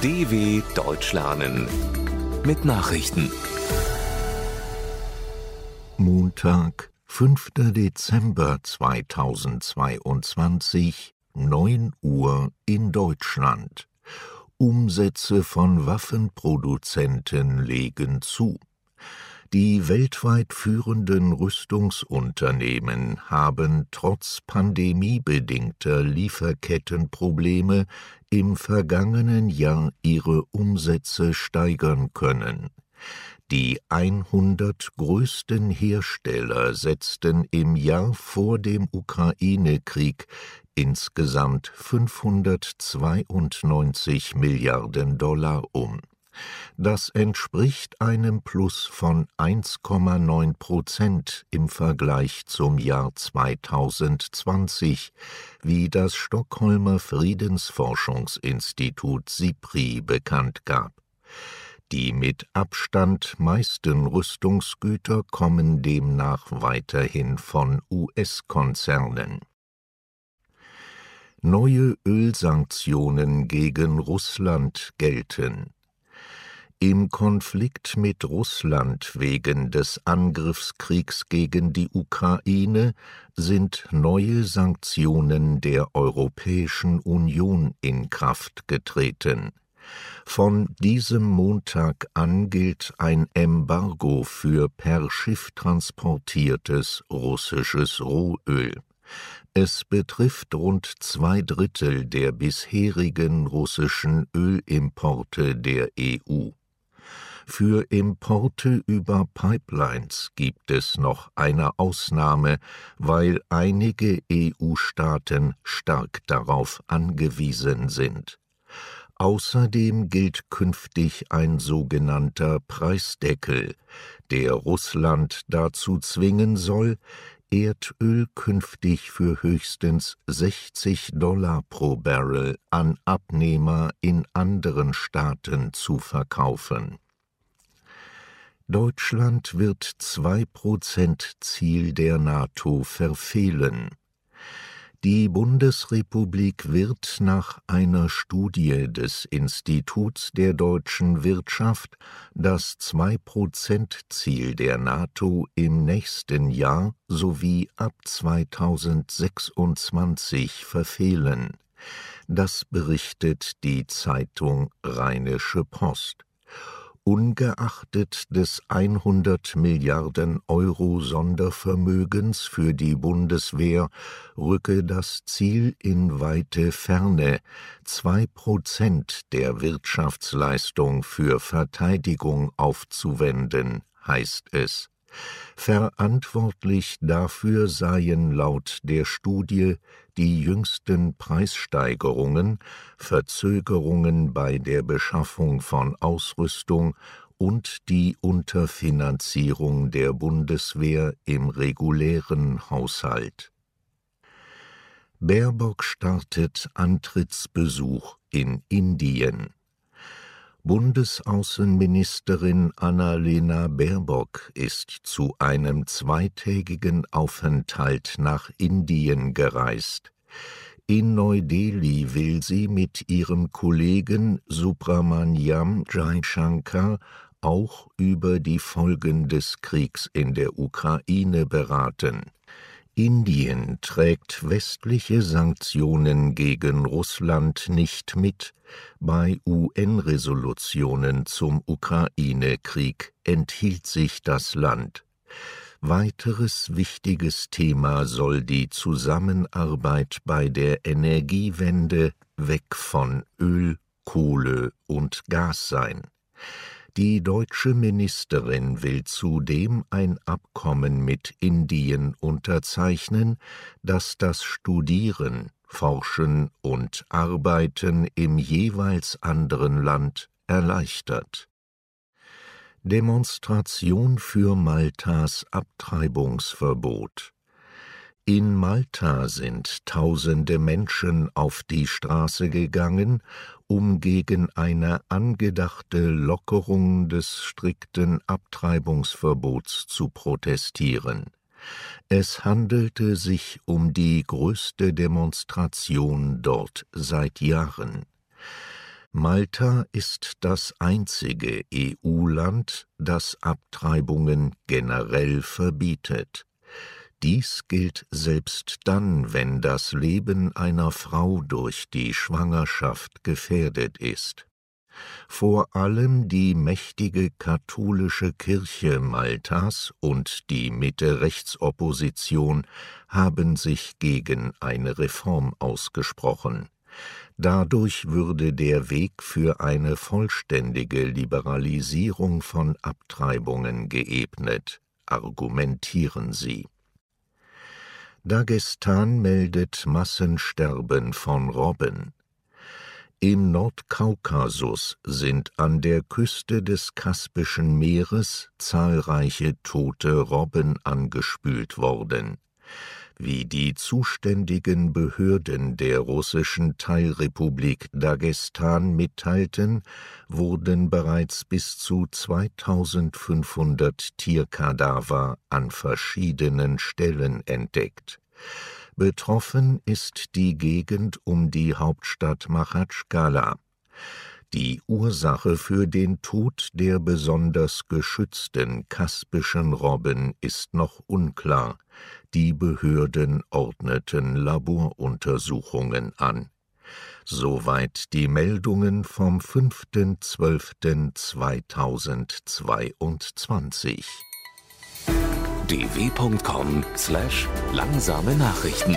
DW Deutsch lernen mit Nachrichten. Montag, 5. Dezember 2022, 9 Uhr in Deutschland. Umsätze von Waffenproduzenten legen zu. Die weltweit führenden Rüstungsunternehmen haben trotz pandemiebedingter Lieferkettenprobleme im vergangenen Jahr ihre Umsätze steigern können. Die 100 größten Hersteller setzten im Jahr vor dem Ukraine-Krieg insgesamt 592 Milliarden Dollar um. Das entspricht einem Plus von 1,9 Prozent im Vergleich zum Jahr 2020, wie das Stockholmer Friedensforschungsinstitut SIPRI bekannt gab. Die mit Abstand meisten Rüstungsgüter kommen demnach weiterhin von US-Konzernen. Neue Ölsanktionen gegen Russland gelten. Im Konflikt mit Russland wegen des Angriffskriegs gegen die Ukraine sind neue Sanktionen der Europäischen Union in Kraft getreten. Von diesem Montag an gilt ein Embargo für per Schiff transportiertes russisches Rohöl. Es betrifft rund zwei Drittel der bisherigen russischen Ölimporte der EU. Für Importe über Pipelines gibt es noch eine Ausnahme, weil einige EU-Staaten stark darauf angewiesen sind. Außerdem gilt künftig ein sogenannter Preisdeckel, der Russland dazu zwingen soll, Erdöl künftig für höchstens 60 Dollar pro Barrel an Abnehmer in anderen Staaten zu verkaufen Deutschland wird zwei Prozent Ziel der NATO verfehlen. Die Bundesrepublik wird nach einer Studie des Instituts der deutschen Wirtschaft das Zwei-Prozent-Ziel der NATO im nächsten Jahr sowie ab 2026 verfehlen. Das berichtet die Zeitung Rheinische Post ungeachtet des 100 Milliarden Euro Sondervermögens für die Bundeswehr rücke das Ziel in weite Ferne, zwei Prozent der Wirtschaftsleistung für Verteidigung aufzuwenden, heißt es. Verantwortlich dafür seien laut der Studie die jüngsten Preissteigerungen, Verzögerungen bei der Beschaffung von Ausrüstung und die Unterfinanzierung der Bundeswehr im regulären Haushalt. Baerbock startet Antrittsbesuch in Indien Bundesaußenministerin Annalena Baerbock ist zu einem zweitägigen Aufenthalt nach Indien gereist. In Neu-Delhi will sie mit ihrem Kollegen Subramaniam Jaishankar auch über die Folgen des Kriegs in der Ukraine beraten Indien trägt westliche Sanktionen gegen Russland nicht mit, bei UN-Resolutionen zum Ukraine-Krieg enthielt sich das Land. Weiteres wichtiges Thema soll die Zusammenarbeit bei der Energiewende weg von Öl, Kohle und Gas sein. Die deutsche Ministerin will zudem ein Abkommen mit Indien unterzeichnen, das das Studieren, Forschen und Arbeiten im jeweils anderen Land erleichtert. Demonstration für Maltas Abtreibungsverbot in Malta sind tausende Menschen auf die Straße gegangen, um gegen eine angedachte Lockerung des strikten Abtreibungsverbots zu protestieren. Es handelte sich um die größte Demonstration dort seit Jahren. Malta ist das einzige EU-Land, das Abtreibungen generell verbietet. Dies gilt selbst dann, wenn das Leben einer Frau durch die Schwangerschaft gefährdet ist. Vor allem die mächtige katholische Kirche Maltas und die Mitte-Rechtsopposition haben sich gegen eine Reform ausgesprochen. Dadurch würde der Weg für eine vollständige Liberalisierung von Abtreibungen geebnet, argumentieren sie. Dagestan meldet Massensterben von Robben. Im Nordkaukasus sind an der Küste des Kaspischen Meeres zahlreiche tote Robben angespült worden. Wie die zuständigen Behörden der russischen Teilrepublik Dagestan mitteilten, wurden bereits bis zu 2500 Tierkadaver an verschiedenen Stellen entdeckt. Betroffen ist die Gegend um die Hauptstadt Machatschkala. Die Ursache für den Tod der besonders geschützten kaspischen Robben ist noch unklar. Die Behörden ordneten Laboruntersuchungen an. Soweit die Meldungen vom 5.12.2022 dw.com/langsame Nachrichten